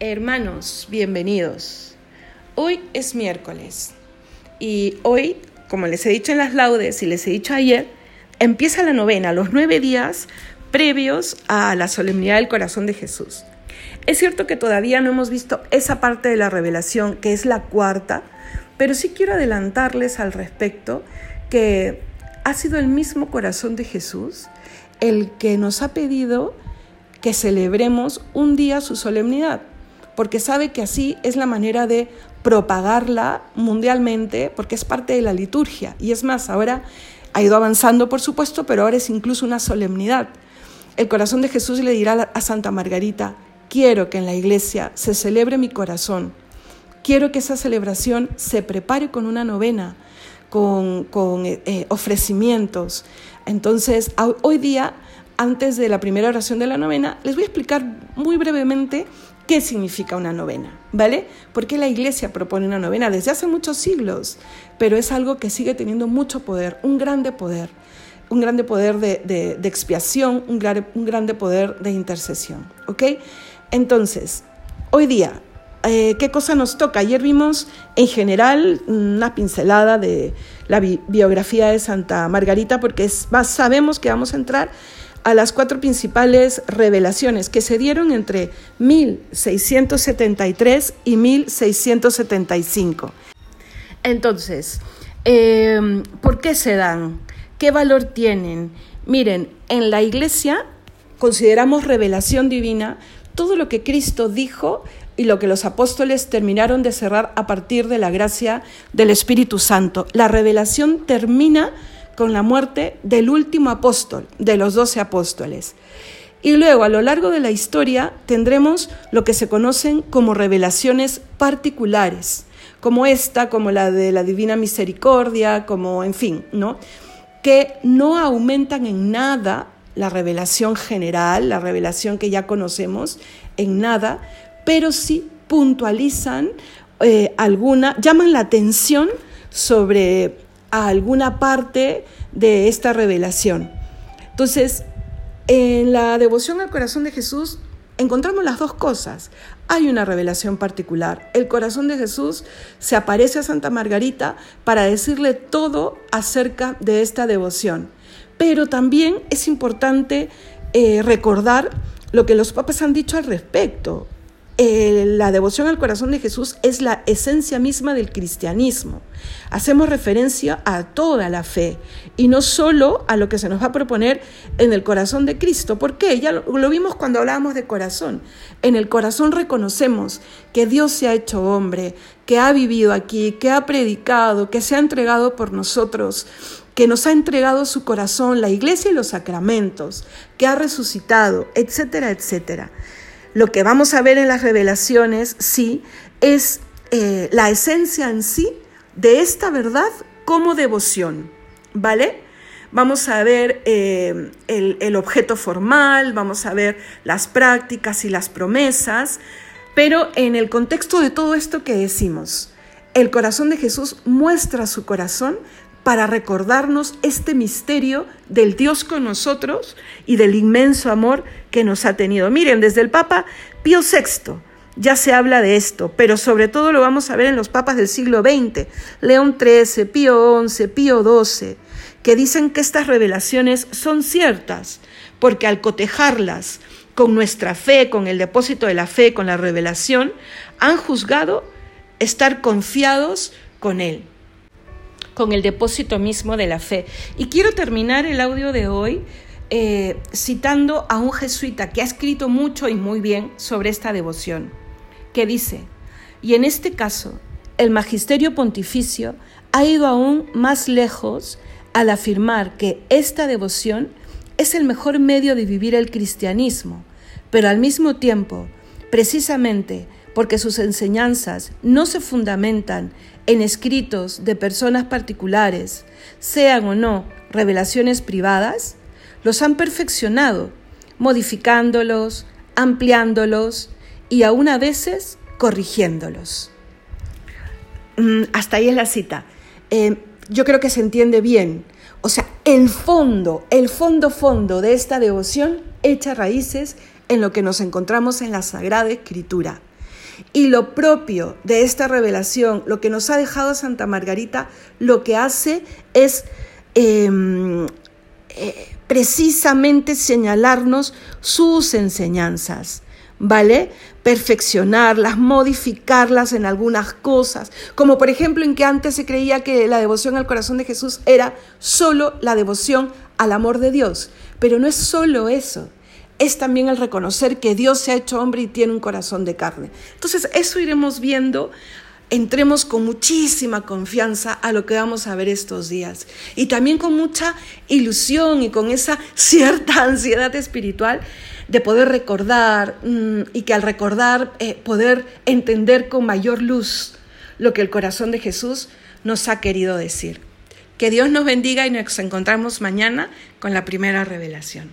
Hermanos, bienvenidos. Hoy es miércoles y hoy, como les he dicho en las laudes y les he dicho ayer, empieza la novena, los nueve días previos a la solemnidad del corazón de Jesús. Es cierto que todavía no hemos visto esa parte de la revelación, que es la cuarta, pero sí quiero adelantarles al respecto que ha sido el mismo corazón de Jesús el que nos ha pedido que celebremos un día su solemnidad, porque sabe que así es la manera de propagarla mundialmente, porque es parte de la liturgia. Y es más, ahora ha ido avanzando, por supuesto, pero ahora es incluso una solemnidad. El corazón de Jesús le dirá a Santa Margarita, quiero que en la iglesia se celebre mi corazón, quiero que esa celebración se prepare con una novena, con, eh, eh, ofrecimientos. Entonces, hoy día, antes de la primera oración de la novena, les voy a explicar muy brevemente qué significa una novena, ¿vale? Porque la iglesia propone una novena desde hace muchos siglos, pero es algo que sigue teniendo mucho poder, un grande poder, un grande poder de, expiación, un, un grande poder de intercesión, ¿ok? Entonces, hoy día, eh, ¿qué cosa nos toca? Ayer vimos en general una pincelada de la biografía de Santa Margarita porque es, sabemos que vamos a entrar a las cuatro principales revelaciones que se dieron entre 1673 y 1675. Entonces, em, ¿por qué se dan? ¿Qué valor tienen? Miren, en la iglesia consideramos revelación divina todo lo que Cristo dijo y lo que los apóstoles terminaron de cerrar a partir de la gracia del Espíritu Santo. La revelación termina con la muerte del último apóstol, de los doce apóstoles. Y luego, a lo largo de la historia, tendremos lo que se conocen como revelaciones particulares, como esta, como la de la Divina Misericordia, como, en fin, ¿no? Que no aumentan en nada la revelación general, la revelación que ya conocemos, en nada, pero sí puntualizan eh, alguna, llaman la atención sobre alguna parte de esta revelación. Entonces, en la devoción al corazón de Jesús encontramos las dos cosas. Hay una revelación particular. El corazón de Jesús se aparece a Santa Margarita para decirle todo acerca de esta devoción. Pero también es importante eh, recordar lo que los papas han dicho al respecto. Eh, la devoción al corazón de Jesús es la esencia misma del cristianismo. Hacemos referencia a toda la fe y no solo a lo que se nos va a proponer en el corazón de Cristo. ¿Por qué? Ya lo, vimos cuando hablábamos de corazón. En el corazón reconocemos que Dios se ha hecho hombre, que ha vivido aquí, que ha predicado, que se ha entregado por nosotros que nos ha entregado su corazón, la iglesia y los sacramentos, que ha resucitado, etcétera, etcétera. Lo que vamos a ver en las revelaciones, sí, es eh, la esencia en sí de esta verdad como devoción, ¿vale? Vamos a ver eh, el, el objeto formal, vamos a ver las prácticas y las promesas, pero en el contexto de todo esto que decimos, el corazón de Jesús muestra su corazón para recordarnos este misterio del Dios con nosotros y del inmenso amor que nos ha tenido. Miren, desde el Papa Pío VI ya se habla de esto, pero sobre todo lo vamos a ver en los papas del siglo XX, León XIII, Pío XI, Pío XII, que dicen que estas revelaciones son ciertas, porque al cotejarlas con nuestra fe, con el depósito de la fe, con la revelación, han juzgado estar confiados con Él con el depósito mismo de la fe. Y quiero terminar el audio de hoy eh, citando a un jesuita que ha escrito mucho y muy bien sobre esta devoción, que dice, y en este caso, el magisterio pontificio ha ido aún más lejos al afirmar que esta devoción es el mejor medio de vivir el cristianismo, pero al mismo tiempo, precisamente porque sus enseñanzas no se fundamentan en escritos de personas particulares, sean o no revelaciones privadas, los han perfeccionado, modificándolos, ampliándolos y aún a veces corrigiéndolos. Mm, hasta ahí es la cita. Eh, yo creo que se entiende bien. O sea, el fondo, el fondo fondo de esta devoción echa raíces en lo que nos encontramos en la Sagrada Escritura. Y lo propio de esta revelación, lo que nos ha dejado Santa Margarita, lo que hace es em, eh, precisamente señalarnos sus enseñanzas. ¿vale? Perfeccionarlas, modificarlas en algunas cosas, como por ejemplo en que antes se creía que la devoción al corazón de Jesús era solo la devoción al amor de Dios, pero no es solo eso, es también el reconocer que Dios se ha hecho hombre y tiene un corazón de carne. Entonces, eso iremos viendo. Entremos con muchísima confianza a lo que vamos a ver estos días y también con mucha ilusión y con esa cierta ansiedad espiritual de poder recordar mm, y que al recordar eh, poder entender con mayor luz lo que el corazón de Jesús nos ha querido decir. Que Dios nos bendiga y nos encontramos mañana con la primera revelación.